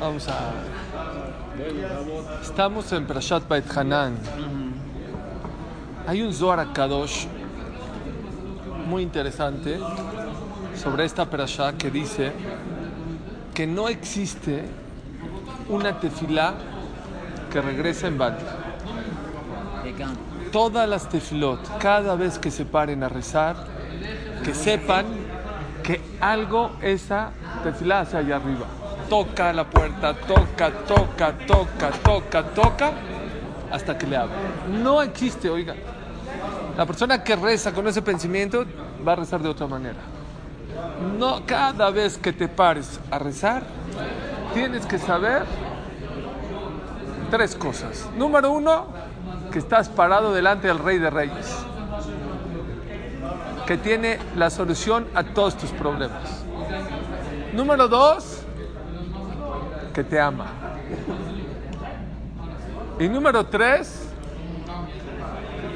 Vamos a. Estamos en Prashat Bait Hanan. Hay un Zohar Kadosh muy interesante sobre esta Prashat que dice que no existe una tefilá que regrese en balde. Todas las tefilot, cada vez que se paren a rezar, que sepan que algo esa tefilá hacia allá arriba. Toca la puerta, toca, toca, toca, toca, toca, hasta que le abra. No existe, oiga. La persona que reza con ese pensamiento va a rezar de otra manera. No, cada vez que te pares a rezar, tienes que saber tres cosas. Número uno, que estás parado delante del Rey de Reyes, que tiene la solución a todos tus problemas. Número dos, que te ama. Y número tres,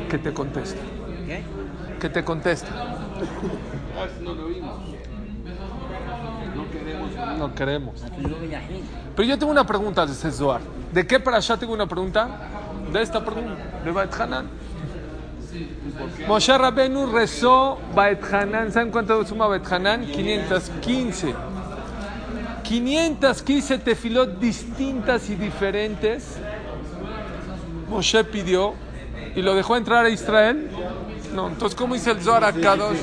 que te contesta. Que te contesta. No queremos. Pero yo tengo una pregunta de. ¿De qué para allá tengo una pregunta? De esta pregunta, de Bait Hanan. Moshe Rabenu rezó Bait Hanan. ¿Saben cuánto suma Bait Hanan? 515. 515 tefilot distintas y diferentes. Moshe pidió y lo dejó entrar a Israel. No, entonces, ¿cómo dice el Zohar a Kadosh?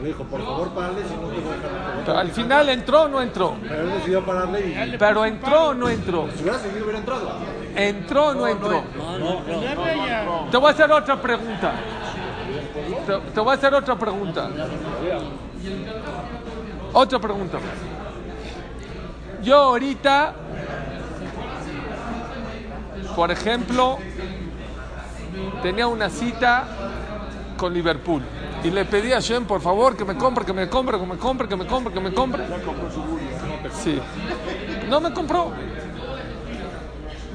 Le dijo, por favor, si no te voy a al final entró o no entró. Pero él decidió pararle y... Pero entró o no entró. Si hubiera seguido, hubiera entrado. ¿Entró o no entró? Te voy a hacer otra pregunta. Te, te voy a hacer otra pregunta. Otra pregunta. Yo ahorita, por ejemplo, tenía una cita con Liverpool y le pedí a Shem, por favor, que me compre, que me compre, que me compre, que me compre, que me compre. Sí. No me compró.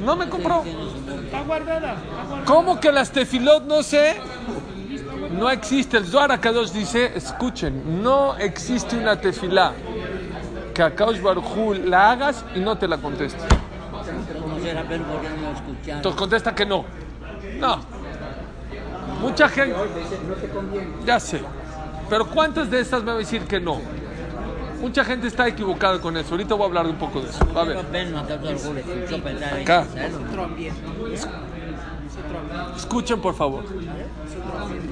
No me compró. ¿Cómo que las tefilot no sé? No existe. El Zohar Akadosh dice, escuchen, no existe una tefilá que a Kaush Baruj la hagas y no te la conteste. Entonces contesta que no. No. Mucha gente. Ya sé. Pero ¿cuántas de estas me va a decir que no? Mucha gente está equivocada con eso. Ahorita voy a hablar un poco de eso. A ver. Acá. Escuchen por favor.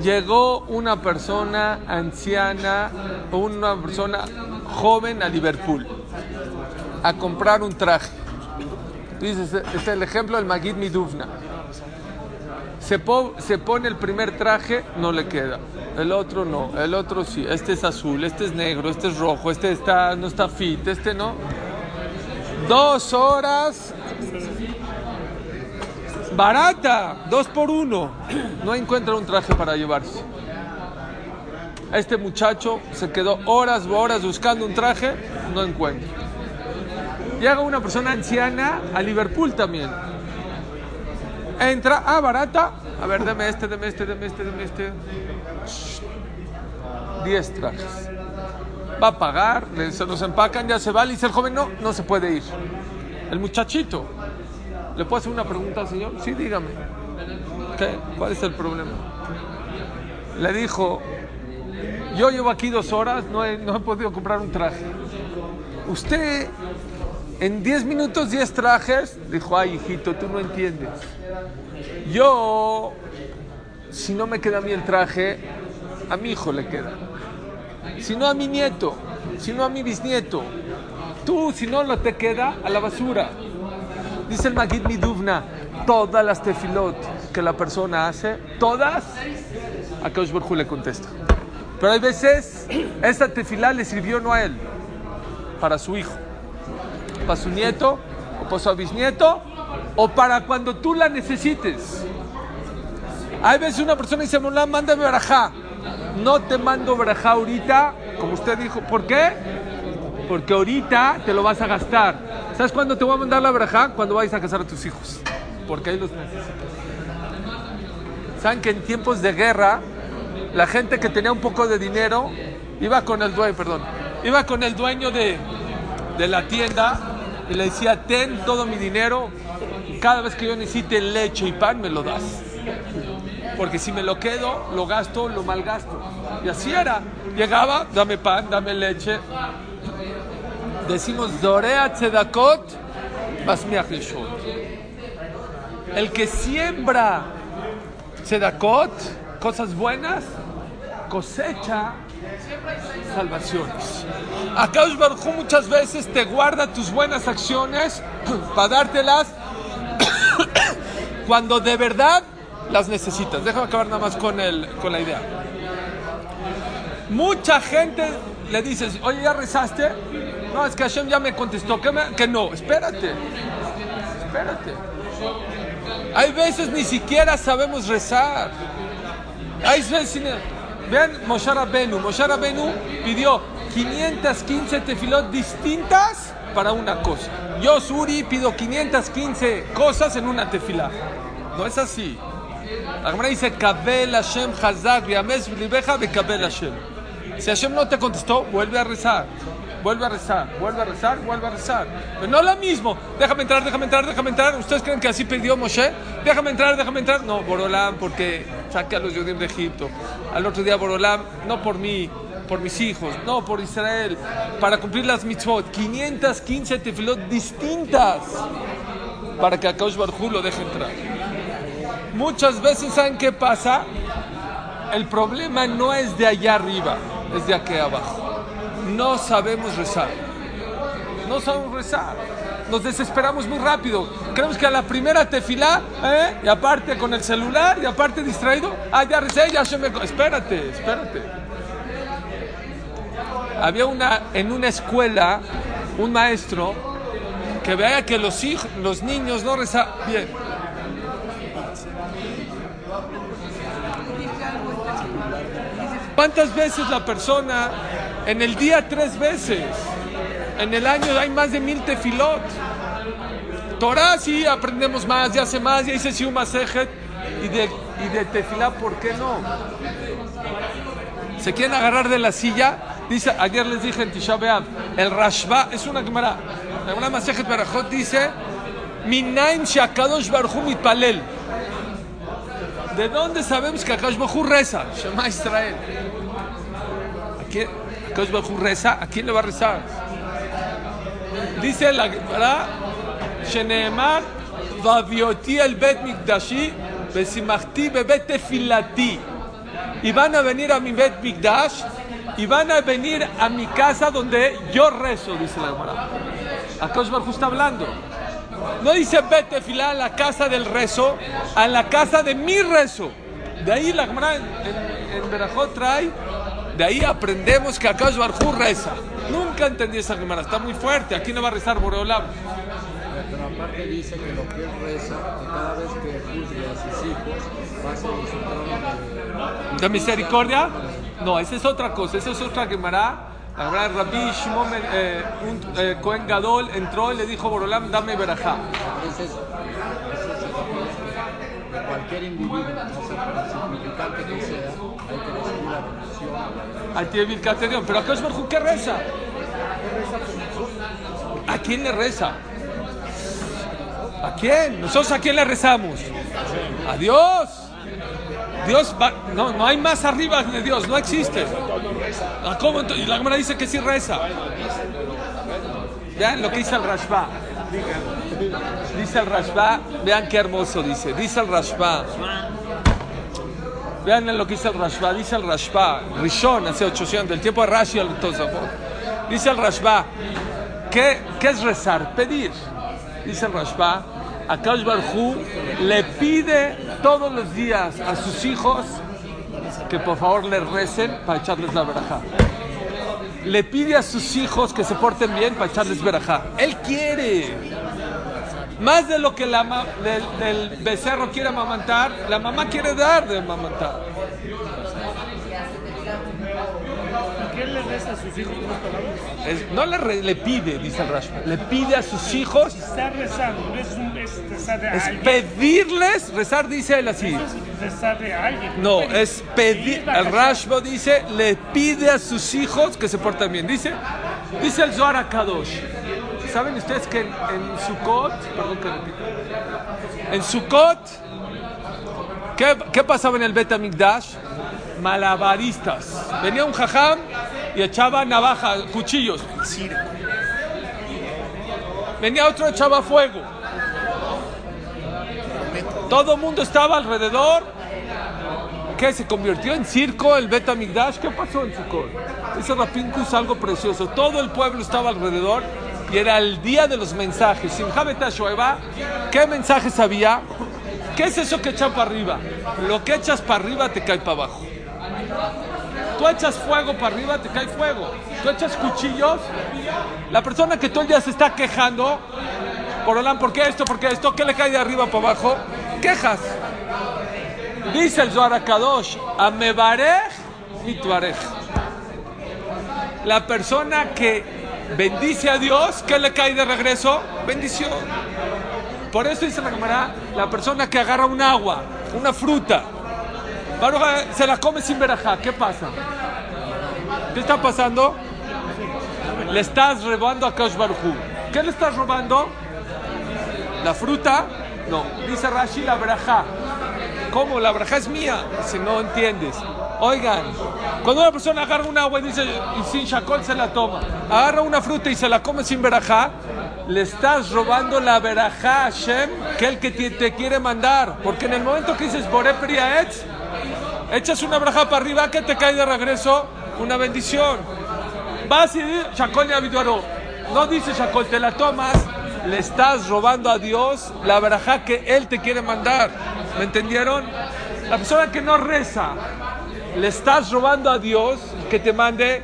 Llegó una persona anciana, una persona joven a Liverpool a comprar un traje. Dice, este es el ejemplo del Magid Miduvna. Se, po- se pone el primer traje, no le queda. El otro no, el otro sí. Este es azul, este es negro, este es rojo, este está, no está fit, este no. Dos horas. Barata, dos por uno. No encuentra un traje para llevarse. Este muchacho se quedó horas y horas buscando un traje, no encuentra. Llega una persona anciana a Liverpool también. Entra, ah, barata. A ver, deme este, deme este, deme este, deme este. Shh. Diez trajes. Va a pagar, se los empacan, ya se va. Le dice el joven, no, no se puede ir. El muchachito. ¿Le puedo hacer una pregunta al señor? Sí, dígame. ¿Qué? ¿Cuál es el problema? Le dijo, yo llevo aquí dos horas, no he, no he podido comprar un traje. Usted, en 10 minutos, 10 trajes, dijo, ay, hijito, tú no entiendes. Yo, si no me queda a mí el traje, a mi hijo le queda. Si no a mi nieto, si no a mi bisnieto. Tú, si no lo te queda, a la basura. Dice el Magid Miduvna, todas las tefilot que la persona hace, todas, a Kaush le contesta. Pero hay veces, esta tefilá le sirvió no a él, para su hijo, para su nieto, o para su bisnieto, o para cuando tú la necesites. Hay veces una persona dice, Mulá, mándame barajá. No te mando barajá ahorita, como usted dijo. ¿Por qué? Porque ahorita te lo vas a gastar. ¿Sabes cuándo te voy a mandar la barajá? Cuando vayas a casar a tus hijos. Porque ahí los necesitas. ¿Saben que en tiempos de guerra, la gente que tenía un poco de dinero iba con el dueño, perdón, iba con el dueño de, de la tienda y le decía, ten todo mi dinero cada vez que yo necesite leche y pan me lo das. Porque si me lo quedo, lo gasto, lo malgasto. Y así era. Llegaba, dame pan, dame leche. Decimos, Dorea Tzedakot. El que siembra Tzedakot, cosas buenas, cosecha salvaciones. Acá Baruj muchas veces te guarda tus buenas acciones para dártelas cuando de verdad las necesitas. Déjame acabar nada más con, el, con la idea. Mucha gente le dices, oye, ¿ya rezaste? No, es que Hashem ya me contestó. Que, me- no, espérate. Espérate. Hay veces ni siquiera sabemos rezar. Hay veces, vean Moshe Rabenu. Moshe Rabenu pidió 515 tefilot distintas para una cosa. Yo, Suri, pido 515 cosas en una tefilá. No es así. La Gemara dice, Kabel Hashem Hazak Viames Libeja Kabel Hashem. Si Hashem no te contestó, vuelve a rezar. Vuelve a rezar, vuelve a rezar, vuelve a rezar. Pero no lo mismo. Déjame entrar, déjame entrar, déjame entrar. ¿Ustedes creen que así pidió Moshe? Déjame entrar, déjame entrar. No, Borolam, porque saque a los judíos de Egipto. Al otro día, Borolam, no por mí, por mis hijos, no por Israel, para cumplir las mitzvot. 515 tefilot distintas para que a lo deje entrar. Muchas veces, ¿saben qué pasa? El problema no es de allá arriba, es de aquí abajo. No sabemos rezar. No sabemos rezar. Nos desesperamos muy rápido. Creemos que a la primera tefilá, ¿eh? y aparte con el celular, y aparte distraído, ah, ya recé, ya se me... Espérate, espérate. Había una, en una escuela, un maestro que veía que los, hijos, los niños no rezaban bien. ¿Cuántas veces la persona en el día tres veces? En el año hay más de mil tefilot. Torah sí aprendemos más, ya hace más, ya hice Siu Masejet. Y de, y de tefilá, ¿por qué no? ¿Se quieren agarrar de la silla? Dice, ayer les dije en Tisha B'Av, el Rashba es una gemara. Gemara Masejet Berajot dice, Minaim Shakadosh Baruchu Mitpalel. ¿De dónde sabemos que Akash Bajú reza? Shema Israel. ¿A Akash Bajú reza, ¿a quién le va a rezar? Dice la Gemara, Sheneemar, Vavioti el Bet Mikdashi, Besimachti bebet tefilati. Y van a venir a mi Bet Mikdash, y van a venir a mi casa donde yo rezo, dice la Gemara. Akash Bajú está hablando. No dice vete filar a la casa del rezo, a la casa de mi rezo. De ahí la Gemara en, en, en Berajot trae, de ahí aprendemos que Akash Barjú reza. Nunca entendí esa Gemara, está muy fuerte. Aquí no va a rezar Boreolam. Pero aparte dice que lo que él reza, que cada vez que juzgue a sus hijos, va a ser su trono de... ¿De misericordia? No, esa es otra cosa, esa es otra Gemara. De Rabbi Shimon, eh, un eh, Cohen Gadol, entró y le dijo a Boreolam, dame Berajá. Ese es, ese es de cualquier individuo, no significante que sea, hay que recibir la. Al tiene Birkat Elión. Pero Akash Barjú, ¿qué reza? ¿A quién le reza? ¿A quién? ¿Nosotros a quién le rezamos? A Dios. Dios va, no, no hay más arriba de Dios, no existe. ¿Cómo? Y la Gemara dice que sí reza. Vean lo que dice el Rashba. Dice el Rashba, vean qué hermoso dice. Dice el Rashba. Vean lo que dice el Rashba. Dice el Rashba, Rishon, hace 800, del tiempo de Rashi al. Dice el Rashba, ¿qué, ¿qué es rezar? Pedir. Dice el Rashba, a Kaush Barhu le pide todos los días a sus hijos que por favor le recen para echarles la verajá. Le pide a sus hijos que se porten bien para echarles verajá. Él quiere. Más de lo que la ma- del, del becerro quiere amamantar, la mamá quiere dar de amamantar. ¿Qué le resta a sus hijos? Es- no le, le pide, dice el Rashba, le pide a sus hijos, Está rezando, no es, un, es rezar de es alguien. pedirles, rezar dice él así. Es rezar alguien. No, es pedir. El. Rashba dice, le pide a sus hijos que se porten bien. Dice, dice el Zohar Kadosh. ¿Saben ustedes que en, en Sukkot, perdón que repita, en Sukkot, ¿qué, qué pasaba en el Bet Amigdash? Malabaristas. Venía un jajam y echaba navaja, cuchillos. Venía otro, echaba fuego. Todo el mundo estaba alrededor. ¿Qué? ¿Se convirtió en circo el Bet Amigdash? ¿Qué pasó en Sukkot? Dice Rapinkus algo precioso. Todo el pueblo estaba alrededor y era el día de los mensajes. ¿qué mensajes había? ¿Qué es eso que echan para arriba? Lo que echas para arriba te cae para abajo. Tú echas fuego para arriba, te cae fuego. Tú echas cuchillos. La persona que todo el día se está quejando, por Olán, ¿por qué esto? ¿Por qué esto? ¿Qué le cae de arriba para abajo? Quejas. Dice el Zohar Kadosh, Amebarej y Tuarej. La persona que bendice a Dios, ¿qué le cae de regreso? Bendición. Por eso dice la cámara, la persona que agarra un agua, una fruta, se la come sin verajá, ¿qué pasa? ¿Qué está pasando? Le estás robando a Barujú. ¿Qué le estás robando? ¿La fruta? No. Dice Rashi la verajá. ¿Cómo? La verajá es mía. Si no entiendes. Oigan, cuando una persona agarra un agua y dice, y sin shakol se la toma, agarra una fruta y se la come sin verajá, le estás robando la verajá a Hashem, que el que te, quiere mandar. Porque en el momento que dices, Boré Priaetz, echas una verajá para arriba, que te cae de regreso? Una bendición. Vas y dices, shakol y No dice shakol, te la tomas, le estás robando a Dios la verajá que Él te quiere mandar. ¿Me entendieron? La persona que no reza, le estás robando a Dios que te mande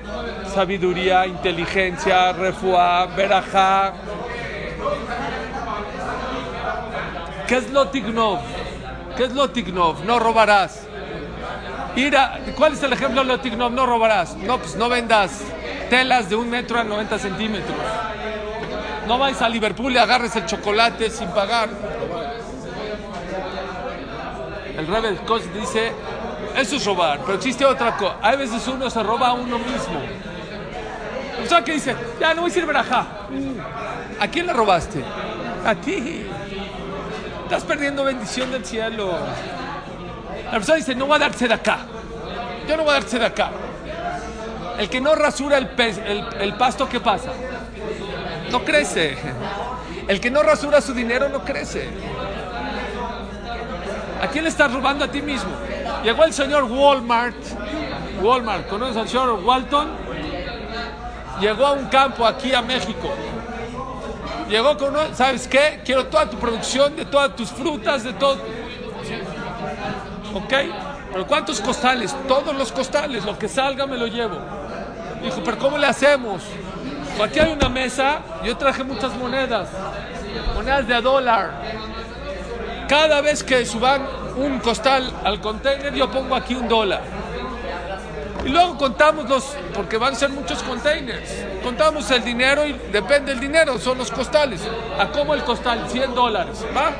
sabiduría, inteligencia, refuá, verajá. ¿Qué es lo tignov? ¿Qué es lo tignov? No robarás. ¿Cuál es el ejemplo de lo tignov? No robarás. No, pues no vendas telas de un metro a 90 centímetros. No vayas a Liverpool y agarres el chocolate sin pagar. El Rebel Koch dice, eso es robar, pero existe otra cosa. Hay veces uno se roba a uno mismo. La persona que dice, ya no voy a decir verajá. ¿A quién le robaste? A ti. Estás perdiendo bendición del cielo. La persona dice, no voy a darse de acá. Yo no voy a darse de acá. El que no rasura el, pez- el, el pasto, ¿qué pasa? No crece. El que no rasura su dinero no crece. ¿A quién le estás robando a ti mismo? Llegó el señor Walmart. Walmart, ¿conoces al señor Walton? Llegó a un campo aquí a México. Llegó con, ¿sabes qué? Quiero toda tu producción, de todas tus frutas, de todo. ¿Ok? ¿Pero cuántos costales? Todos los costales, lo que salga me lo llevo. Dijo, ¿pero cómo le hacemos? Dijo, Aquí hay una mesa, yo traje muchas monedas, monedas de a dólar. Cada vez que suban un costal al container, yo pongo aquí un dólar. Y luego contamos los, porque van a ser muchos containers. Contamos el dinero y depende del dinero, son los costales. ¿A cómo el costal? 100 dólares, ¿va?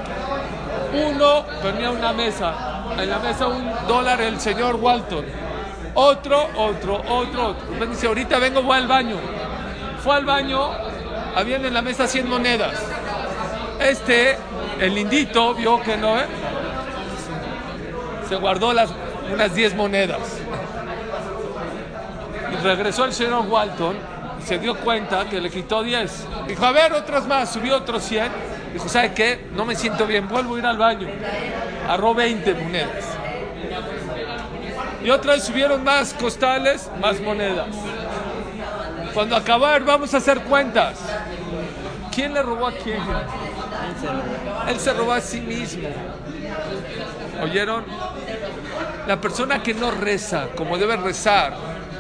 Uno venía a una mesa, en la mesa un dólar el señor Walton. Otro, otro, otro, otro. Dice, ahorita vengo, voy al baño. Fue al baño, habían en la mesa 100 monedas. Este, el lindito, vio que no, ¿eh? Se guardó las, unas 10 monedas. Y regresó el señor Walton y se dio cuenta que le quitó 10. Dijo, a ver, otras más, subió otros 100. Dijo, ¿sabe qué? No me siento bien, vuelvo a ir al baño. Agarró 20 monedas. Y otra vez subieron más costales, más monedas. Cuando acabar, vamos a hacer cuentas. ¿Quién le robó a quién? Él se robó a sí mismo. ¿Oyeron? La persona que no reza como debe rezar.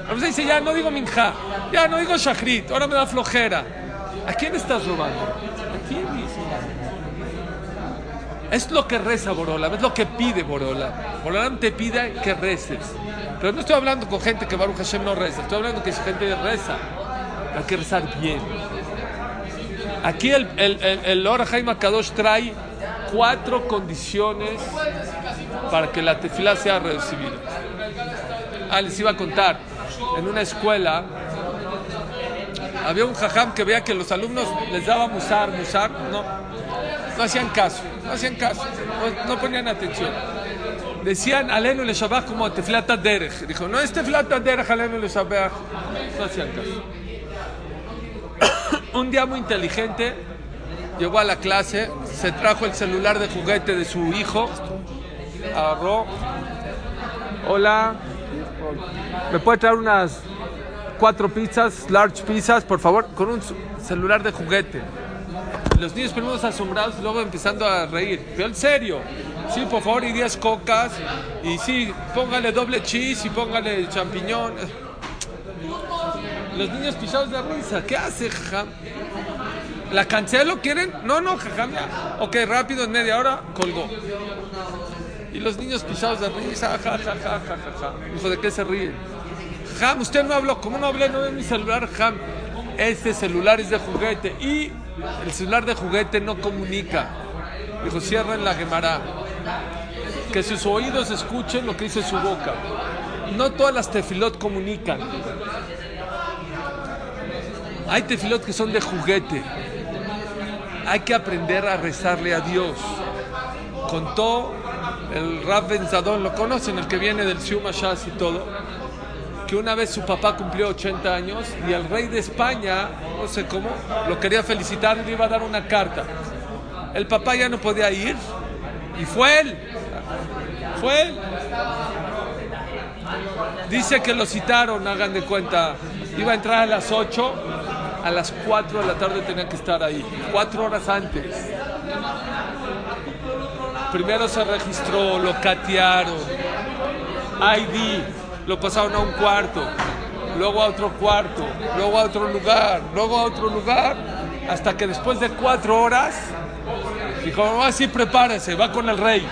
A veces dice, ya no digo minja, ya no digo shachrit, ahora me da flojera. ¿A quién estás robando? ¿A quién mismo? Es lo que reza Borola, es lo que pide Borola. Borola te pide que reces. Pero no estoy hablando con gente que Baruch Hashem no reza, estoy hablando que es gente que reza. Hay que rezar bien. Aquí el, el, el, el Kadosh trae cuatro condiciones para que la tefila sea recibida. Ah, les iba a contar. En una escuela había un jajam que veía que los alumnos les daba musar, musar, no, no hacían caso, no hacían caso, no, ponían atención. Decían alenu le shabach como tefilata derech. Dijo, no es tefilata derech, alenu le shabach. No hacían caso. Un día muy inteligente llegó a la clase, se trajo el celular de juguete de su hijo, agarró, hola, ¿me puede traer unas cuatro pizzas, large pizzas, por favor? Con un celular de juguete. Los niños primero asombrados, luego empezando a reír. Pero en serio, sí, por favor, y 10 cocas, y sí, póngale doble cheese y póngale champiñón. Los niños pisados de risa, ¿qué hace, jajam? ¿La cancelo? ¿Quieren? No, no, jajam. ya. Ok, rápido, en media hora, colgó. Y los niños pisados de risa, ja, ja, ja. Dijo, ¿de qué se ríen? Jam, usted no habló. ¿Cómo no hablé? No ve mi celular, Jam. Este celular es de juguete. Y el celular de juguete no comunica. Dijo, cierren la Gemara. Que sus oídos escuchen lo que dice su boca. No todas las tefilot comunican. Hay tefilot que son de juguete. Hay que aprender a rezarle a Dios. Contó el Rab Benzadón, lo conocen, el que viene del Siuma y todo, que una vez su papá cumplió 80 años y el rey de España, no sé cómo, lo quería felicitar y le iba a dar una carta. El papá ya no podía ir y fue él. Fue él. Dice que lo citaron, hagan de cuenta. Iba a entrar a las 8, a las 4 de la tarde tenía que estar ahí, cuatro horas antes. Primero se registró, lo catearon, ID, lo pasaron a un cuarto, luego a otro cuarto, luego a otro lugar, luego a otro lugar, hasta que después de cuatro horas dijo, así prepárese, va con el rey.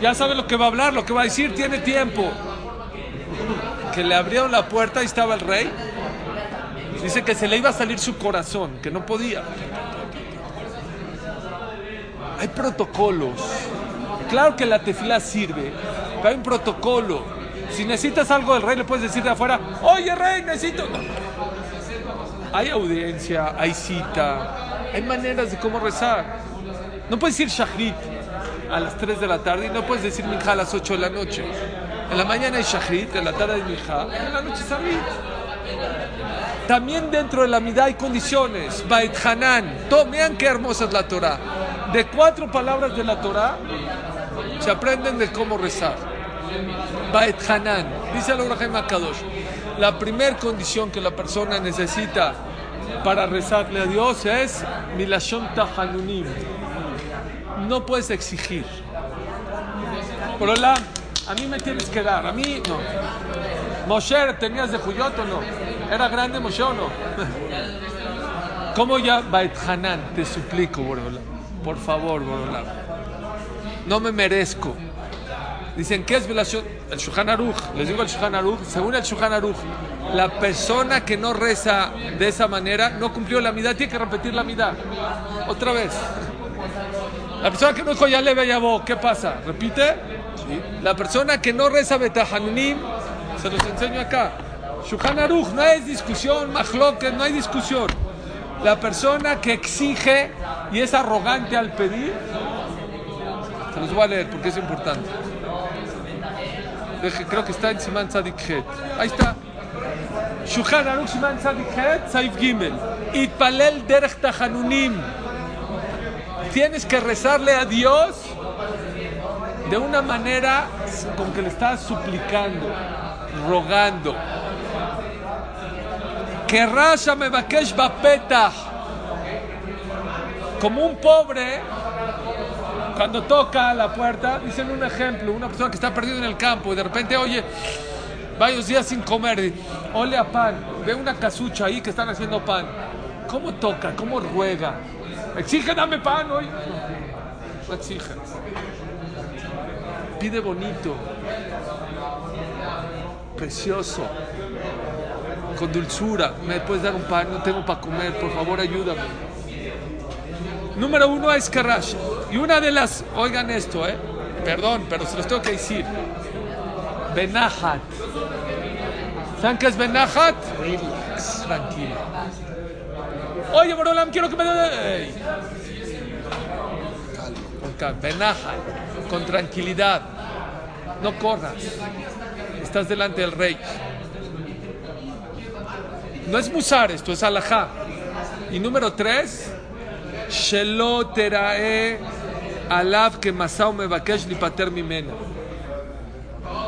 Ya sabe lo que va a hablar, lo que va a decir, tiene tiempo. Que le abrieron la puerta y estaba el rey. Dice que se le iba a salir su corazón, que no podía. Hay protocolos. Claro que la tefila sirve, pero hay un protocolo. Si necesitas algo del rey, le puedes decir de afuera, oye rey, necesito. Hay audiencia, hay cita, hay maneras de cómo rezar. No puedes decir shahrit a las 3 de la tarde y no puedes decir minja a las 8 de la noche. En la mañana hay shahrit, en la tarde hay minja, en la noche sabrit. También dentro de la midá hay condiciones. Bait Hanan. Vean qué hermosa es la Torah. De cuatro palabras de la Torah se aprenden de cómo rezar. Bait Hanan. Dice el Abraham Akadosh. La primera condición que la persona necesita para rezarle a Dios es Milashon Tahanunim. No puedes exigir. Por a mí me tienes que dar. A mí no. Moshe, ¿tenías de Juyot o no? ¿Era grande Moshe o no? ¿Cómo ya Bait Hanan? Te suplico, Borolam. Por favor, Borolam. No me merezco. Dicen, ¿qué es velación? El Shulchan Aruch. Les digo el Shulchan Aruch. Según el Shulchan Aruch, la persona que no reza de esa manera no cumplió la mitad, tiene que repetir la mitad. Otra vez. La persona que no dijo ya le veía ¿qué pasa? ¿Repite? La persona que no reza Betahanunim, se los enseño acá. Shulchan Aruch, no hay discusión, Mahloket, no hay discusión. La persona que exige y es arrogante al pedir, se los voy a leer porque es importante. Creo que está en Siman Tzadik Het. Ahí está. Shulchan Aruch Siman Tzadik Saif Gimel. Itpalel derech tahanunim. Tienes que rezarle a Dios de una manera con que le estás suplicando, rogando. Que Rasha me bapetah. Como un pobre, cuando toca la puerta, dicen un ejemplo, una persona que está perdida en el campo y de repente oye, varios días sin comer, ole a pan, ve una casucha ahí que están haciendo pan. ¿Cómo toca? ¿Cómo ruega? Exige, dame pan hoy. No exige. Pide bonito, precioso, con dulzura. ¿Me puedes dar un pan? No tengo para comer, por favor ayúdame. Número uno es Karash. Y una de las, oigan esto, eh. Perdón, pero se los tengo que decir. Benahat. ¿Saben qué es Benahat? Relax, tranquilo. Oye, Borolam, quiero que me dé. Con. Benahat, con tranquilidad. No corras. Estás delante del rey. No es musar, esto es alajá. Y número tres, Shelo terae alav que masao me bakesh lipater mimena.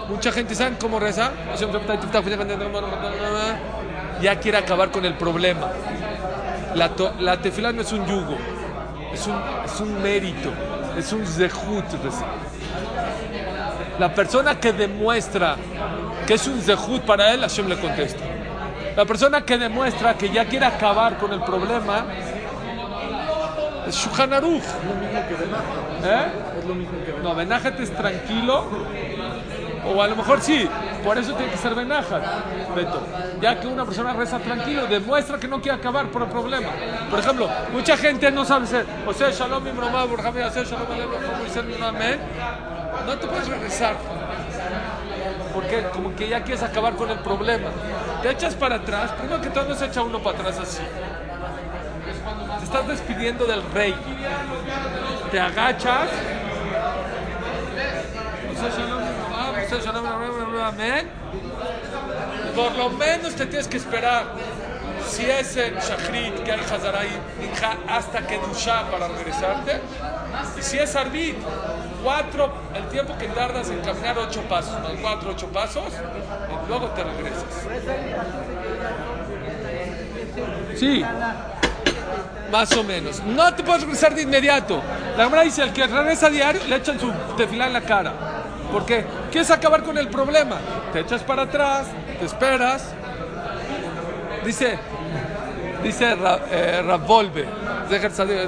Mucha gente, ¿saben cómo reza? Ya quiere acabar con el problema. La, la tefilá no es un yugo, es un, es un mérito, es un zehut. La persona que demuestra que es un zehut para él, Hashem le contesta. La persona que demuestra que ya quiere acabar con el problema es Shulchan Aruch. ¿Eh? No, Benajet es tranquilo. O a lo mejor sí, por eso tiene que ser Benajet, Beto. Ya que una persona reza tranquilo, demuestra que no quiere acabar por el problema. Por ejemplo, mucha gente no sabe ser, o sea, Shalom Imromá, Burjami, o sea, Shalom un Amén. No te puedes regresar. Porque como que ya quieres acabar con el problema. Te echas para atrás, primero que todo no se echa uno para atrás así. Te estás despidiendo del rey. Te agachas. Por lo menos te tienes que esperar. Si es en Shachrit, que hay Hazaray, hasta que Dusha para regresarte. Y si es Arbit, cuatro, el tiempo que tardas en caminar ocho pasos, más cuatro, ocho pasos, y luego te regresas. Sí, más o menos. No te puedes regresar de inmediato. La verdad dice, el que regresa a diario, le echan su tefilá en la cara. ¿Por qué? Quieres acabar con el problema. Te echas para atrás, te esperas. Dice, dice eh,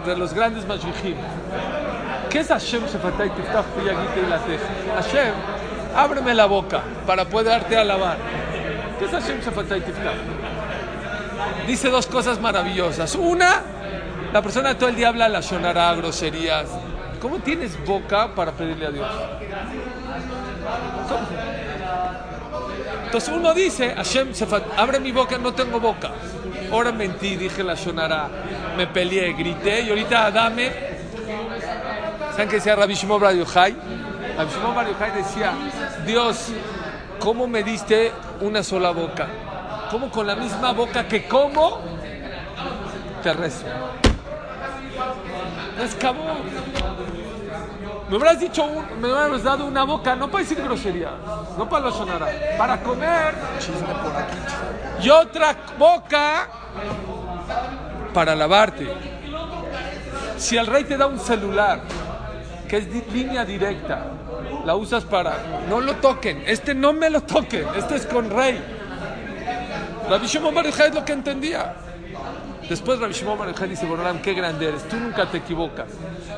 de, los grandes mashgichim. ¿Qué es Hashem Shefatay Tiftach y Latej? Hashem, ábreme la boca para poderte alabar. ¿Qué es Hashem Shefatay Tiftach? Dice dos cosas maravillosas. Una, la persona todo el día habla la shonara, groserías. ¿Cómo tienes boca para pedirle a Dios? ¿Cómo? Entonces uno dice, Hashem, abre mi boca, no tengo boca. Ahora mentí, dije la shonara, me peleé, grité y ahorita dame. ¿Saben qué decía Rabbi Shimon Bar Yochai? Rabbi Shimon decía, Dios, ¿cómo me diste una sola boca? ¿Cómo con la misma boca que como te rezo? Me escabó. Me hubieras dicho, un- me hubieras dado una boca, no para decir grosería, no para lo sonara, para comer. Y otra boca para lavarte. Si el rey te da un celular, que es línea directa, la usas para, no lo toquen, este no me lo toquen, este es con rey. Rabbi Shimon Bar es lo que entendía. Después Rabbi Shimon Bar dice, Borolam, qué grande eres, tú nunca te equivocas.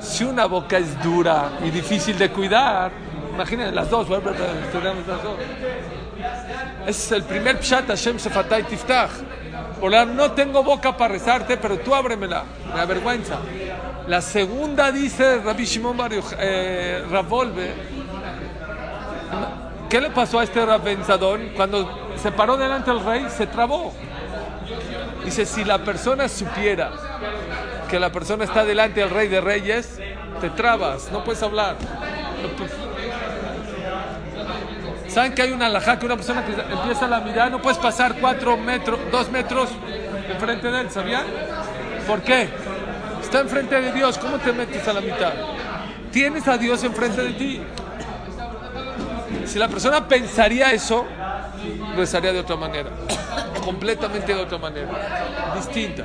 Si una boca es dura y difícil de cuidar, imagínate las dos, las dos. Ese es el primer pshat Hashem Sefatay Tiftach. Borolam, no tengo boca para rezarte, pero tú ábremela, me avergüenza. La segunda dice Rabbi Shimon Bar eh, Ravolve, ¿Qué le pasó a este Rabenzadón? Cuando se paró delante del rey, se trabó. Dice, si la persona supiera que la persona está delante del rey de reyes, te trabas, no puedes hablar. ¿Saben que hay una alajá que una persona que empieza la mirada no puedes pasar cuatro metros, dos metros enfrente de él, ¿sabían? ¿Por qué? Está enfrente de Dios, ¿cómo te metes a la mitad? Tienes a Dios enfrente de ti. Si la persona pensaría eso, rezaría de otra manera. completamente de otra manera, distinta.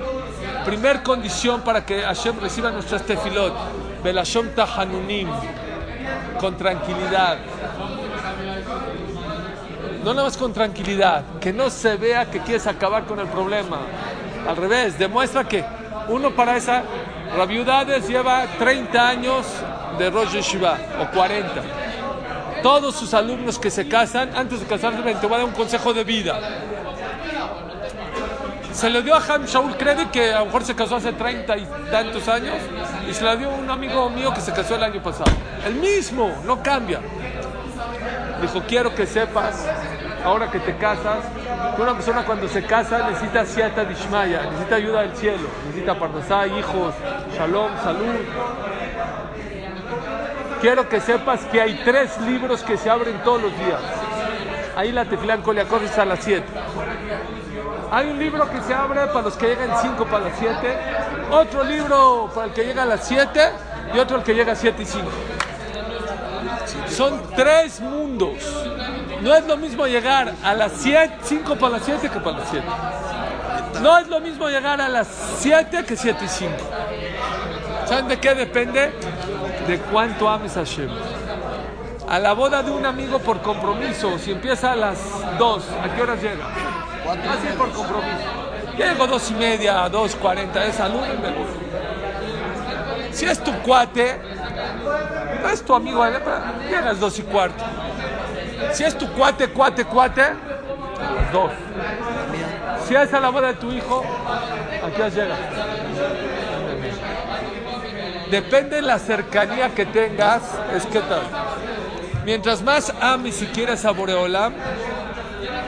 Primer condición para que Hashem reciba nuestras tefilot, Belashom Tahanunim, con tranquilidad. No nada más con tranquilidad, que no se vea que quieres acabar con el problema. Al revés, demuestra que uno para esa, Rabiudades lleva 30 años de Rosh Yeshiva, o 40. Todos sus alumnos que se casan, antes de casarse, te voy a dar un consejo de vida. Se le dio a Ham Shaul Kredi, que a lo mejor se casó hace 30 y tantos años, y se la dio a un amigo mío que se casó el año pasado. El mismo, no cambia. Dijo, quiero que sepas, ahora que te casas, una persona cuando se casa necesita siata dishmaya, necesita ayuda del cielo, necesita parnasá, hijos, shalom, salud. Quiero que sepas que hay tres libros que se abren todos los días. Ahí la tefilá en Koliakov es a las 7. Hay un libro que se abre para los que llegan 5 para las 7, otro libro para el que llega a las 7 y otro el que llega a 7 y 5. Son tres mundos. No es lo mismo llegar a las 7, 5 para las 7 que para las 7. No es lo mismo llegar a las 7 que 7 y 5. ¿Saben de qué depende? De cuánto ames a Hashem. A la boda de un amigo por compromiso, si empieza a las 2, ¿a qué horas llega? Así por compromiso. Llego dos y media, dos cuarenta, es salud y me voy. Si es tu cuate, no es tu amigo, ¿eh? Llegas dos y cuarto. Si es tu cuate, cuate, cuate, dos. Si es a la boda de tu hijo, ¿a qué llegas? Depende de la cercanía que tengas, es que tal. Mientras más ames y quieras a Boreolam,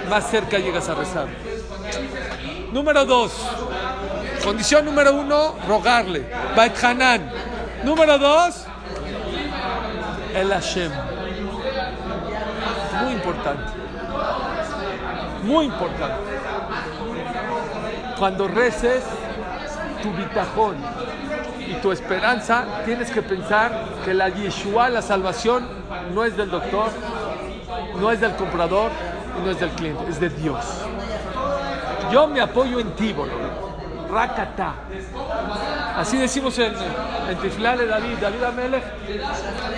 más cerca llegas a rezar. Número dos, condición número uno, rogarle. Bait Hanan. Número dos, el Hashem. Muy importante. Cuando reces, tu bitajón y tu esperanza, tienes que pensar que la Yeshua, la salvación, no es del doctor, no es del comprador y no es del cliente, es de Dios. Yo me apoyo en ti, boludo. Rakata. Así decimos en, en David, David Amelech.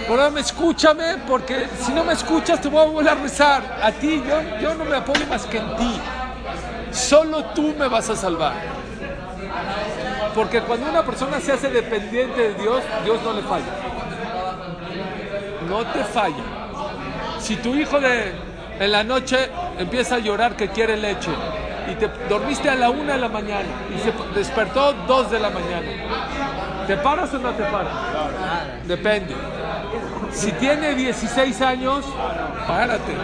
Boludo, escúchame, porque si no me escuchas te voy a volver a rezar. A ti, yo, yo no me apoyo más que en ti. Solo tú me vas a salvar. Porque cuando una persona se hace dependiente de Dios, Dios no le falla. No te falla. Si tu hijo de, en la noche empieza a llorar que quiere leche y te dormiste a la una de la mañana y se despertó dos de la mañana, ¿te paras o no te paras? Depende. Si tiene 16 años, párate.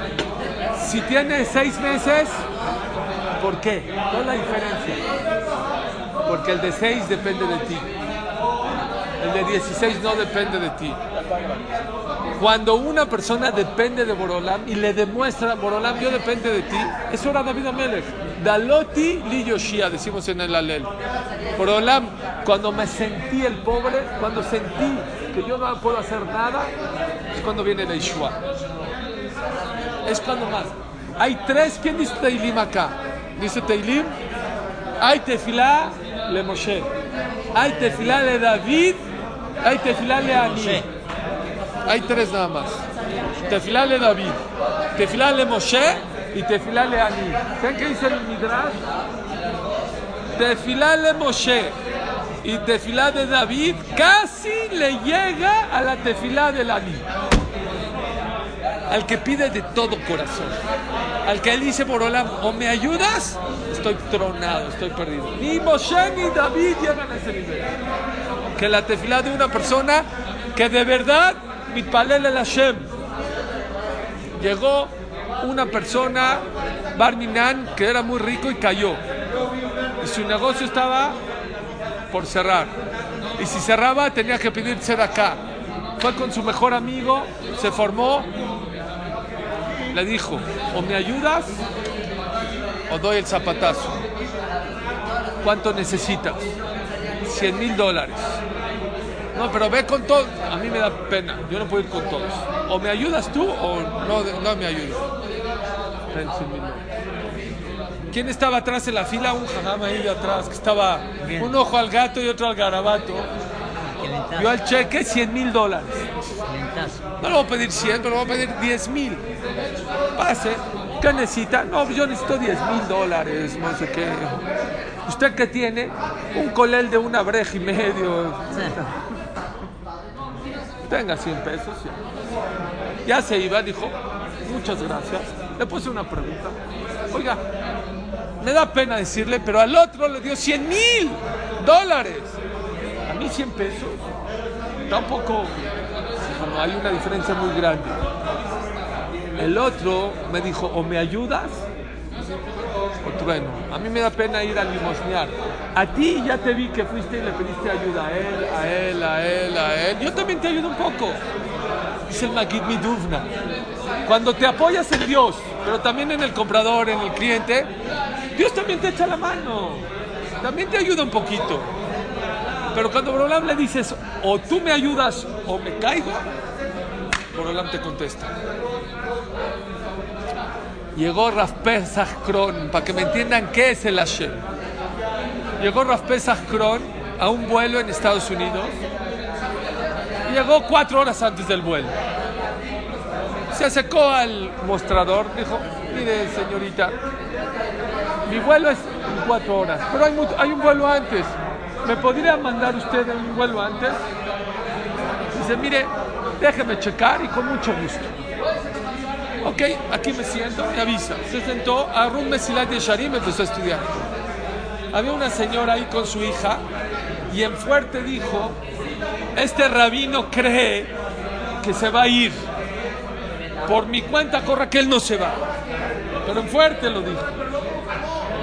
Si tiene 6 meses, ¿por qué? ¿Cuál es la diferencia? Porque el de 6 depende de ti. El de 16 no depende de ti. Cuando una persona depende de Borolam y le demuestra, Borolam, yo depende de ti, eso era David Amelech. Daloti li Yoshia, decimos en el Alel. Borolam, cuando me sentí el pobre, cuando sentí que yo no puedo hacer nada, es cuando viene la Yeshua. Es cuando más. Hay tres, ¿quién dice Teilim acá? Dice Teilim, hay tefilá le Moshe, hay tefilá le David, hay tefilá le Ani. Hay tres nada más. Tefilá le David, tefilá le Moshe y tefilá le Ani. ¿Saben qué dice el Midrash? Tefilá le Moshe y tefilá de David casi le llega a la tefilá del Ani. Al que pide de todo corazón. Al que él dice por Olam, o me ayudas, estoy tronado, estoy perdido. Ni Moshe ni David llegan a ese nivel. Que la tefilá de una persona que de verdad mitpalel el Hashem. Llegó una persona, Barminan, que era muy rico y cayó. Y su negocio estaba por cerrar. Y si cerraba tenía que pedir acá. Fue con su mejor amigo, se formó, le dijo, o me ayudas o doy el zapatazo. ¿Cuánto necesitas? 100 mil dólares. No, pero ve con todo. A mí me da pena. Yo no puedo ir con todos. O me ayudas tú o no, no me ayudas. Ten 100 mil dólares. ¿Quién estaba atrás en la fila? Un jajam ahí de atrás, que estaba un ojo al gato y otro al garabato. Vio al cheque 100 mil dólares. No le voy a pedir 100, pero le voy a pedir 10 mil. Pase. ¿Qué necesita? No, yo necesito 10 mil dólares, no sé qué. ¿Usted qué tiene? Un colel de una breja y medio. Tenga 100 pesos. Ya. Ya se iba, dijo, muchas gracias. Le puse una pregunta. Oiga, me da pena decirle, pero al otro le dio 100 mil dólares. A mí 100 pesos. Tampoco bueno, hay una diferencia muy grande. El otro me dijo, o me ayudas trueno. A mí me da pena ir a limosnear. A ti ya te vi que fuiste y le pediste ayuda a él, a él, a él, a él. Yo también te ayudo un poco. Dice el Magid Miduvna. Cuando te apoyas en Dios, pero también en el comprador, en el cliente, Dios también te echa la mano. También te ayuda un poquito. Pero cuando Borolam le dices, o tú me ayudas o me caigo, Borolam te contesta. Llegó Raf Pesach Kron, para que me entiendan qué es el Hashem. Llegó Raf Pesach Kron a un vuelo en Estados Unidos. Llegó cuatro horas antes del vuelo. Se acercó al mostrador, dijo, mire señorita, mi vuelo es en cuatro horas, pero hay, hay un vuelo antes. ¿Me podría mandar usted un vuelo antes? Dice, mire, déjeme checar y con mucho gusto. Ok, aquí me siento, me avisa. Se sentó, a un Mesilat de Sharim empezó a estudiar. Había una señora ahí con su hija y en fuerte dijo, este rabino cree que se va a ir. Por mi cuenta corre que él no se va. Pero en fuerte lo dijo.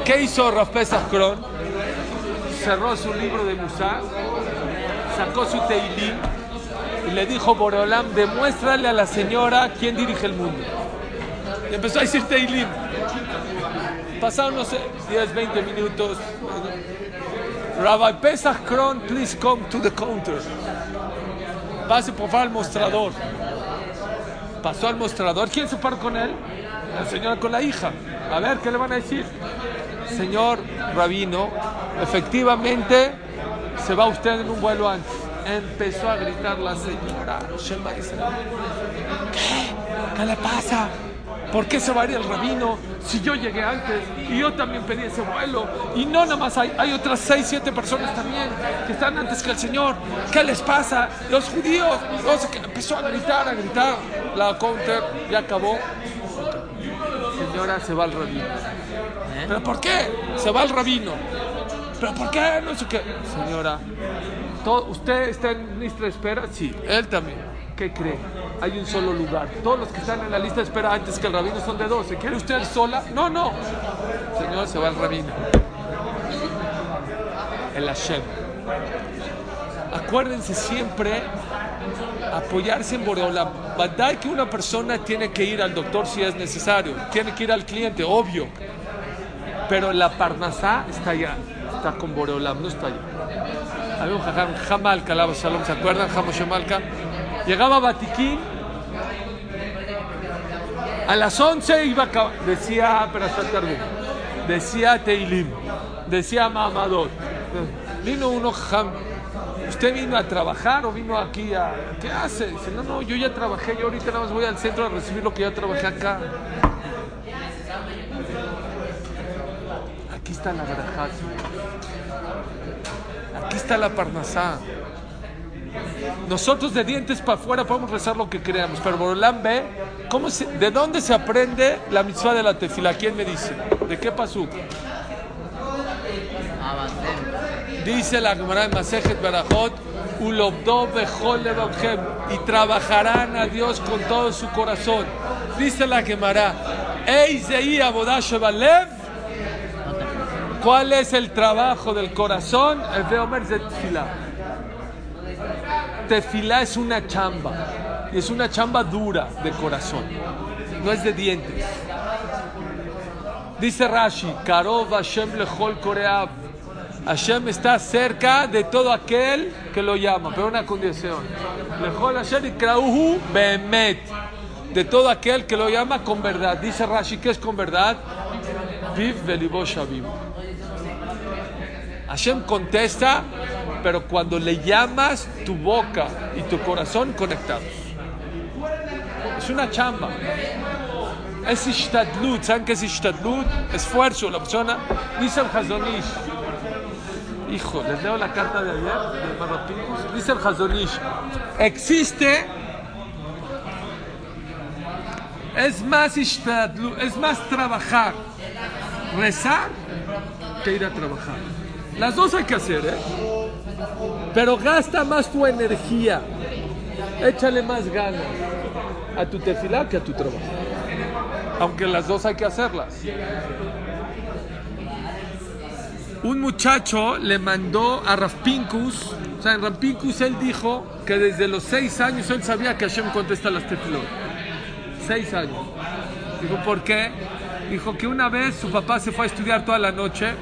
¿Qué hizo Rav Pesach Kron? Cerró su libro de Musar, sacó su Teilim y le dijo Boreolam, demuéstrale a la señora quién dirige el mundo. Empezó a decir Teilim. Pasaron, no sé, 10, 20 minutos. Rabbi Pesach Kron, please come to the counter. Pase por favor al mostrador. Pasó al mostrador. ¿Quién se paró con él? La señora con la hija. A ver, ¿qué le van a decir? Señor Rabino, efectivamente se va usted en un vuelo antes. Empezó a gritar la señora. ¿Qué? ¿Qué le pasa? ¿Por qué se va a ir el rabino si yo llegué antes y yo también pedí ese vuelo? Y no nada más hay, hay otras seis, siete personas también que están antes que el Señor. ¿Qué les pasa? Los judíos. Qué. Empezó a gritar, a gritar. La counter ya acabó. Señora, se va el rabino. ¿Pero por qué? Se va el rabino. ¿Pero por qué? No sé qué. Señora, ¿todo- ¿usted está en lista de espera? Sí, él también. ¿Qué cree? Hay un solo lugar. Todos los que están en la lista de espera antes que el rabino son de 12. ¿Quiere usted sola? No, no. Señor, se va el rabino. El Hashem. Acuérdense siempre apoyarse en Boreolam. Badai que una persona tiene que ir al doctor si es necesario, tiene que ir al cliente, obvio. Pero la Parnasá está allá, está con Boreolam, no está allá. Había un Alaba Shalom, ¿se acuerdan? Jamo Shemalka. Llegaba Batiquín, a las 11 iba a acabar, decía Targum, decía Teilim, decía Mamadot. Vino uno, ¿usted vino a trabajar o vino aquí a... ¿Qué hace? Dice, no, no, yo ya trabajé, yo ahorita nada más voy al centro a recibir lo que ya trabajé acá. Aquí está la verajat. Aquí está la parnasá. Nosotros de dientes para afuera podemos rezar lo que creamos, pero Borolam ve de dónde se aprende la mitzvah de la tefila. ¿Quién me dice? ¿De qué pasó? Dice la Gemara en Masejet Barajot, y trabajarán a Dios con todo su corazón. Dice la Gemara, ¿Cuál es el trabajo del corazón? El de tefilá. Tefilá es una chamba. Y es una chamba dura de corazón. No es de dientes. Dice Rashi, Karov Hashem lechol koreav. Hashem está cerca de todo aquel que lo llama, pero una condición. Lechol Hashem ikrauhu beemet. De todo aquel que lo llama con verdad. Dice Rashi, ¿qué es con verdad? Piv velibo shavim. Hashem contesta, pero cuando le llamas tu boca y tu corazón conectados. Es una chamba. Es ishtadlut. ¿Saben qué es ishtadlut? Esfuerzo. La persona dice el Hazonish. Hijo, les leo la carta de ayer de Marrapincus. Dice el Hazonish. Existe. Es más ishtadlut, es más trabajar, rezar que ir a trabajar. Las dos hay que hacer, ¿eh? Pero gasta más tu energía. Échale más ganas a tu tefilá que a tu trabajo. Aunque las dos hay que hacerlas. Un muchacho le mandó a Rafpinkus, o sea, en él dijo que desde los seis años él sabía que Hashem contesta las tefilot. Seis años. Dijo, ¿por qué? Dijo que una vez su papá se fue a estudiar toda la noche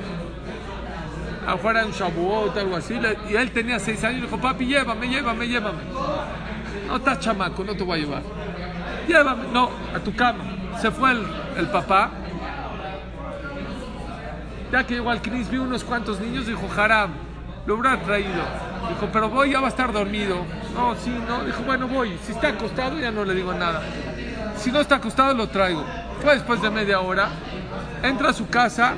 afuera en Shavuot, algo así, y él tenía seis años, y dijo, papi, llévame, llévame, llévame. No estás chamaco, no te voy a llevar. Llévame, no, a tu cama. Se fue el, papá. Ya que llegó al Cris, vi unos cuantos niños, dijo, Haram, lo hubiera traído. Dijo, pero voy, ya va a estar dormido. No, sí, no. Dijo, bueno, voy. Si está acostado, ya no le digo nada. Si no está acostado, lo traigo. Fue después de media hora. Entra a su casa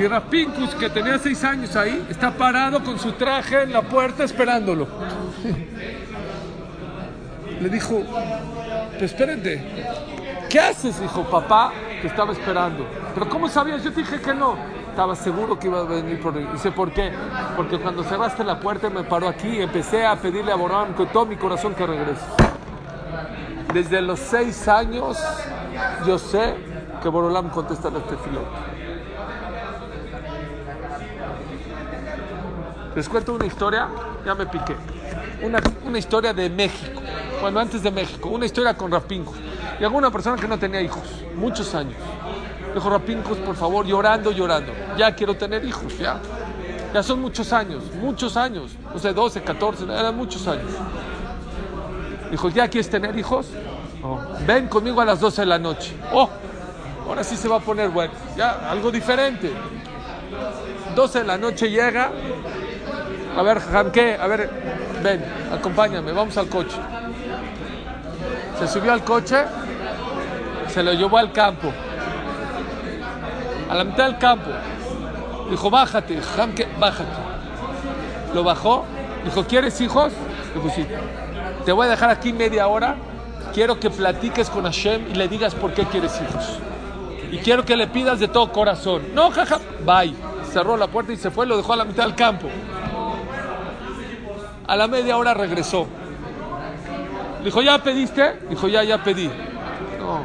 y Rapincus, que tenía seis años ahí, está parado con su traje en la puerta esperándolo. Le dijo, pero espérate, ¿qué haces? Dijo, papá, que estaba esperando. Pero ¿cómo sabías? Yo te dije que no. Estaba seguro que iba a venir por él. Dice, ¿por qué? Porque cuando cerraste la puerta me paró aquí y empecé a pedirle a Borán con todo mi corazón que regrese. Desde los seis años yo sé que Borolam contesta las tefilot. Les cuento una historia, ya me piqué. Una, una historia de México. Bueno, antes de México, una historia con Rapincus. Y alguna persona que no tenía hijos, muchos años. Dijo Rapincus, por favor, llorando, llorando. Ya quiero tener hijos, ya. Ya son muchos años, muchos años. No sé, 12, 14, eran muchos años. Dijo, ¿ya quieres tener hijos? Oh, Ven conmigo a las 12 de la noche. Oh, ahora sí se va a poner bueno. Ya, algo diferente. 12 de la noche llega. A ver, Janque, a ver, ven, acompáñame, vamos al coche. Se subió al coche, se lo llevó al campo. A la mitad del campo. Dijo, bájate, Janque, bájate. Lo bajó, dijo, ¿quieres hijos? Dijo, sí. Te voy a dejar aquí media hora. Quiero que platiques con Hashem y le digas por qué quieres hijos. Y quiero que le pidas de todo corazón. No, jaja, bye. Cerró la puerta y se fue, lo dejó a la mitad del campo. A la media hora regresó. Dijo, ¿ya pediste? Dijo, ya, ya pedí. No,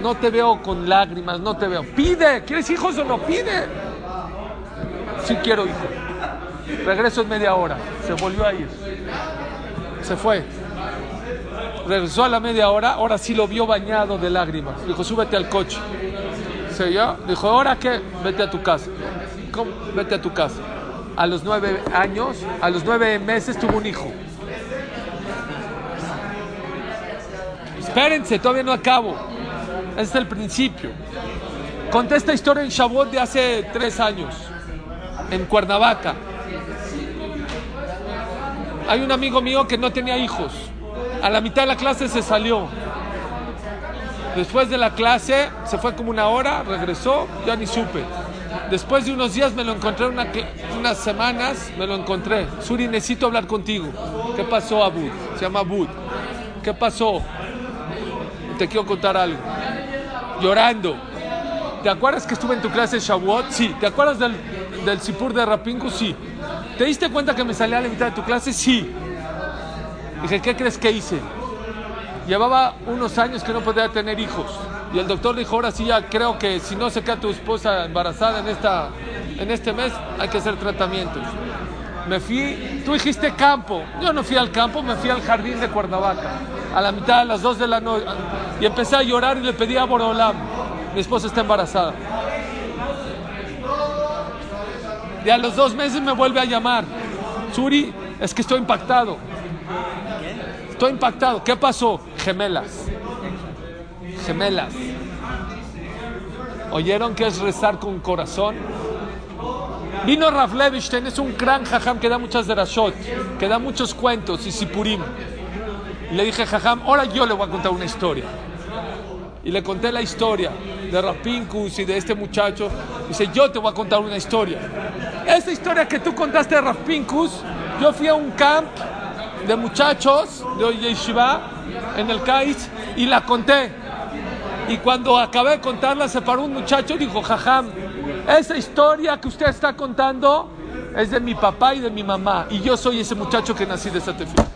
no te veo con lágrimas, no te veo. Pide, ¿quieres hijos o no? Pide. Sí quiero hijos. Regreso en media hora. Se volvió a ir. Se fue. Regresó a la media hora, ahora sí lo vio bañado de lágrimas. Dijo, súbete al coche. Se yo, dijo, ¿ahora qué? Vete a tu casa. Vete a tu casa. A los nueve años, a los nueve meses tuvo un hijo. Espérense, todavía no acabo. Ese es el principio. Conté esta historia en Shavuot de hace tres años, en Cuernavaca. Hay un amigo mío que no tenía hijos. A la mitad de la clase se salió. Después de la clase se fue como una hora, regresó, ya ni supe. Después de unos días me lo encontré, una, unas semanas me lo encontré. Suri, necesito hablar contigo. ¿Qué pasó, Abud? Se llama Abud. ¿Qué pasó? Te quiero contar algo. Llorando. ¿Te acuerdas que estuve en tu clase de Shavuot? Sí. ¿Te acuerdas del, del Sipur de Rapingu? Sí. ¿Te diste cuenta que me salí a la mitad de tu clase? Sí. Dije, ¿qué crees que hice? Llevaba unos años que no podía tener hijos. Y el doctor dijo, ahora sí ya creo que si no se queda tu esposa embarazada en, esta, en este mes, hay que hacer tratamientos. Me fui, tú dijiste campo. Yo no fui al campo, me fui al jardín de Cuernavaca. A la mitad, a las 2 de la noche. Y empecé a llorar y le pedí a Borolam. Mi esposa está embarazada. Y a los dos meses me vuelve a llamar. Suri, es que estoy impactado. Estoy impactado. ¿Qué pasó? Gemelas. Gemelas. ¿Oyeron qué es rezar con corazón? Vino Rav Levinstein, es un gran jajam que da muchas derashot, que da muchos cuentos y sipurim. Y le dije, jajam, ahora yo le voy a contar una historia. Y le conté la historia de Rav Pinkus y de este muchacho. Dice, yo te voy a contar una historia. Esa historia que tú contaste de Rav Pinkus, yo fui a un camp de muchachos de Yeshiva en el CAIS y la conté. Y cuando acabé de contarla, se paró un muchacho y dijo, jajam, esa historia que usted está contando es de mi papá y de mi mamá. Y yo soy ese muchacho que nací de esa tefila.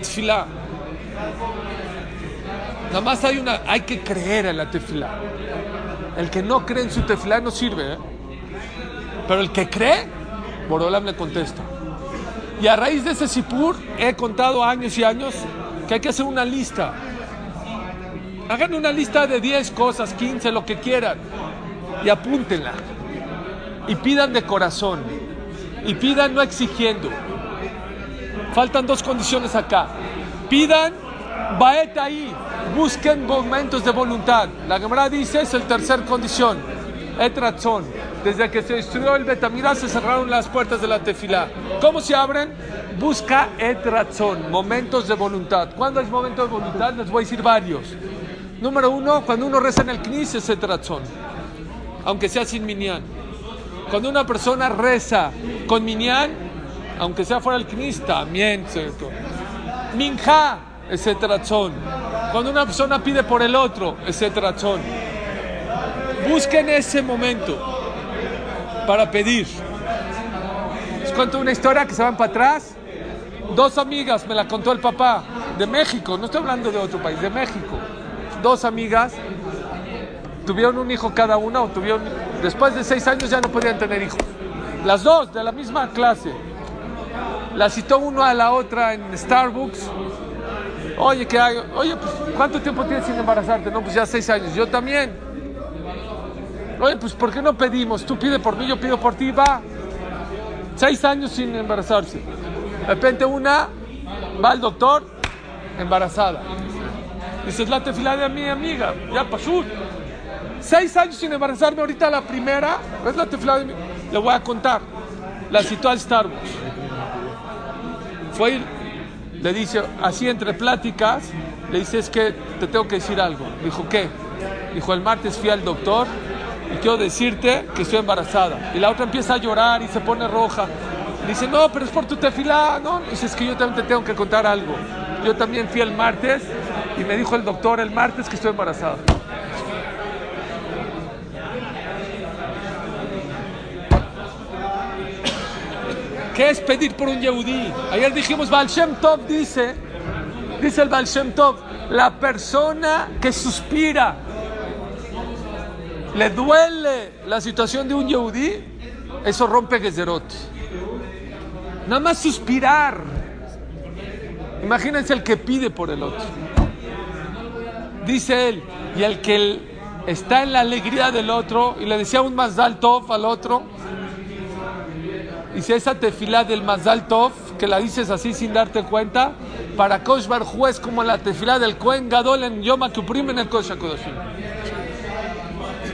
Tefilá. Nada más hay una, hay que creer en la tefilá. El que no cree en su tefilá no sirve, ¿eh? Pero el que cree, Borolam le contesta. Y a raíz de ese sipur he contado años y años que hay que hacer una lista. Hagan una lista de 10 cosas, 15, lo que quieran. Y apúntenla. Y pidan de corazón. Y pidan no exigiendo. Faltan dos condiciones acá. Pidan, baet ahí. Busquen momentos de voluntad. La Gemara dice es el tercer condición. Etrazón. Desde que se destruyó el Betamira se cerraron las puertas de la tefilá. ¿Cómo se abren? Busca etrazón, momentos de voluntad. ¿Cuándo es momento de voluntad? Les voy a decir varios. Número uno, cuando uno reza en el knis es etrazón, aunque sea sin minyan. Cuando una persona reza con minyan, aunque sea fuera del knis, también ¿cierto? Minja es etrazón. Cuando una persona pide por el otro, es etrazón. Busquen ese momento para pedir. Les cuento una historia que se van para atrás. Dos amigas, me la contó el papá, de México, no estoy hablando de otro país, de México. Dos amigas tuvieron un hijo cada una o tuvieron, después de seis años ya no podían tener hijos. Las dos, de la misma clase. La citó uno a la otra en Starbucks. Oye, ¿qué hay? Oye, pues, ¿cuánto tiempo tienes sin embarazarte? No, pues ya seis años. Yo también. Oye, pues ¿por qué no pedimos? Tú pide por mí, yo pido por ti, va. Seis años sin embarazarse. De repente una va al doctor embarazada. Dice, es la tefila de mi amiga. Ya pasó. Seis años sin embarazarme, ahorita la primera, es la tefila de mi... Le voy a contar. La citó al Starbucks. Fue le dice, así entre pláticas, le dice, es que te tengo que decir algo. Dijo, ¿qué? Dijo, el martes fui al doctor y quiero decirte que estoy embarazada. Y la otra empieza a llorar y se pone roja. Dice, no, pero es por tu tefilá, ¿no? Dice, es que yo también te tengo que contar algo. Yo también fui el martes y me dijo el doctor el martes que estoy embarazada. ¿Qué es pedir por un Yehudí? Ayer dijimos, Baal Shem Tov dice, dice el Baal Shem Tov, la persona que suspira, le duele la situación de un Yehudí, eso rompe Gezerot. Nada más suspirar. Imagínense el que pide por el otro. Dice él, y el que está en la alegría del otro, y le decía un Mazdal Tov al otro, dice esa tefilá del Mazdal Tov, que la dices así sin darte cuenta, para Kosh Barjú es como la tefilá del Kohen Gadol en Yom Kippur en el Kosh HaKodashim.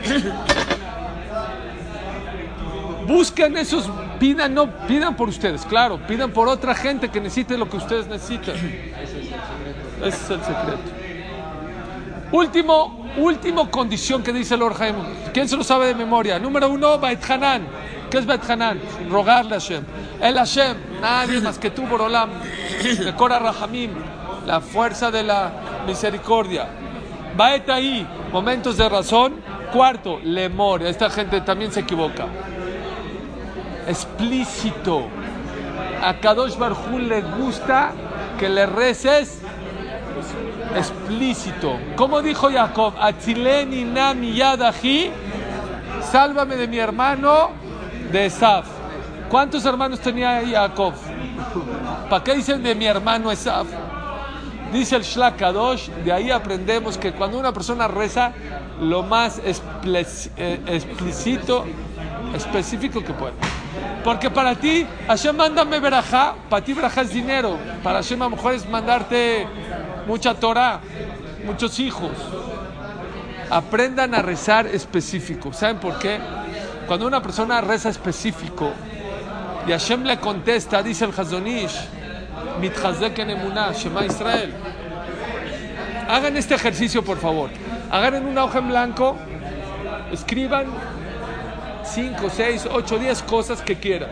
Busquen esos, pidan, no pidan por ustedes, claro, pidan por otra gente que necesite lo que ustedes necesitan. Ese es el secreto. Último, último condición que dice el Lord Jaime. ¿Quién se lo sabe de memoria? Número uno, Bait Hanan. ¿Qué es Bait Hanan? Rogarle a Hashem. El Hashem, nadie más que tú, Borolam. De Kora Rahamim, la fuerza de la misericordia. Baet ahí, momentos de razón. Cuarto, lemor. Esta gente también se equivoca. Explícito. A Kadosh Barjú le gusta que le reces explícito. Como dijo Jacob, Atzileni nami yadahi, sálvame de mi hermano de Esaf. ¿Cuántos hermanos tenía Jacob? ¿Para qué dicen de mi hermano Esaf? Dice el Shlakadosh, de ahí aprendemos que cuando una persona reza, lo más explícito, específico que puede. Porque para ti, Hashem mándame verajá, para ti verajá es dinero, para Hashem a lo mejor es mandarte mucha Torah, muchos hijos. Aprendan a rezar específico. ¿Saben por qué? Cuando una persona reza específico y Hashem le contesta, dice el Hazonish, Mitchazek en emuná, Shema Israel. Hagan este ejercicio, por favor. Agarren una hoja en blanco, escriban 5, 6, 8, 10 cosas que quieran.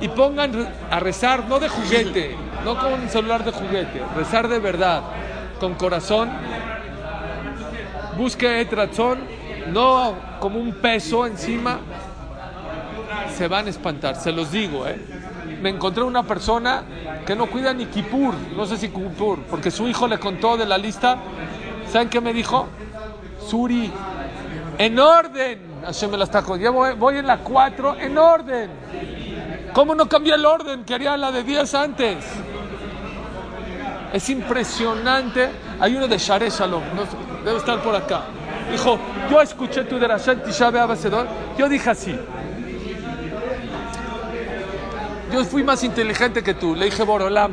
Y pongan a rezar, no de juguete, no con un celular de juguete, rezar de verdad, con corazón. Busque etrazón, no como un peso encima. Se van a espantar, se los digo, ¿eh? Me encontré una persona que no cuida ni Kipur, no sé si Kipur, porque su hijo le contó de la lista. ¿Saben qué me dijo? Suri, en orden. Hashem me la está con- Ya voy, voy en la 4, en orden. ¿Cómo no cambié el orden? Quería la de 10 antes. Es impresionante. Hay uno de Share Shalom, no debe estar por acá. Dijo, yo escuché tu de Rashat Tisha. Yo dije así. Yo fui más inteligente que tú. Le dije Borolam.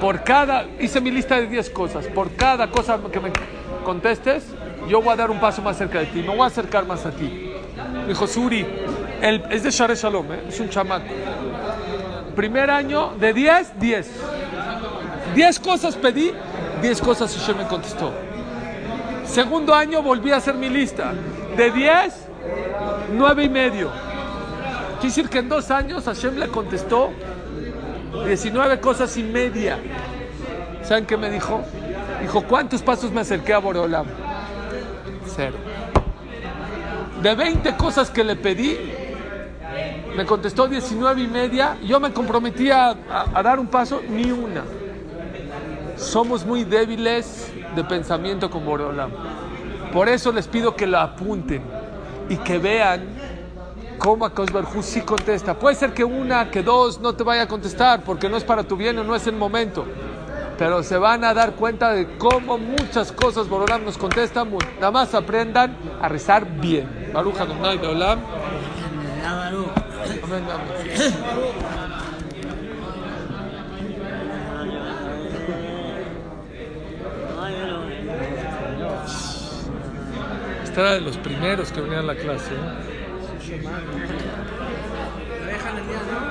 Por cada, hice mi lista de 10 cosas. Por cada cosa que me contestes, yo voy a dar un paso más cerca de ti. Me voy a acercar más a ti. Me dijo Suri, él, es de Share Shalom, ¿eh? es un chamaco. Primer año de 10, 10. 10 cosas pedí, 10 cosas Hashem me contestó. Segundo año volví a hacer mi lista. De 10, 9 y medio. Quiere decir que en dos años Hashem le contestó 19 cosas y media. ¿Saben qué me dijo? Dijo, ¿cuántos pasos me acerqué a Boreolam? Cero. De 20 cosas que le pedí, me contestó 19 y media. Yo me comprometí a, a- dar un paso, ni una. Somos muy débiles de pensamiento con Boreolam. Por eso les pido que la apunten y que vean cómo Akadosh Baruj Hu sí contesta. Puede ser que una, que dos no te vaya a contestar porque no es para tu bien o no es el momento. Pero se van a dar cuenta de cómo muchas cosas Boreolam nos contesta. Nada más aprendan a rezar bien. Baruch Adonai amén. Este era de los primeros que venían a la clase. ¿eh? maken. Wij gaan het niet.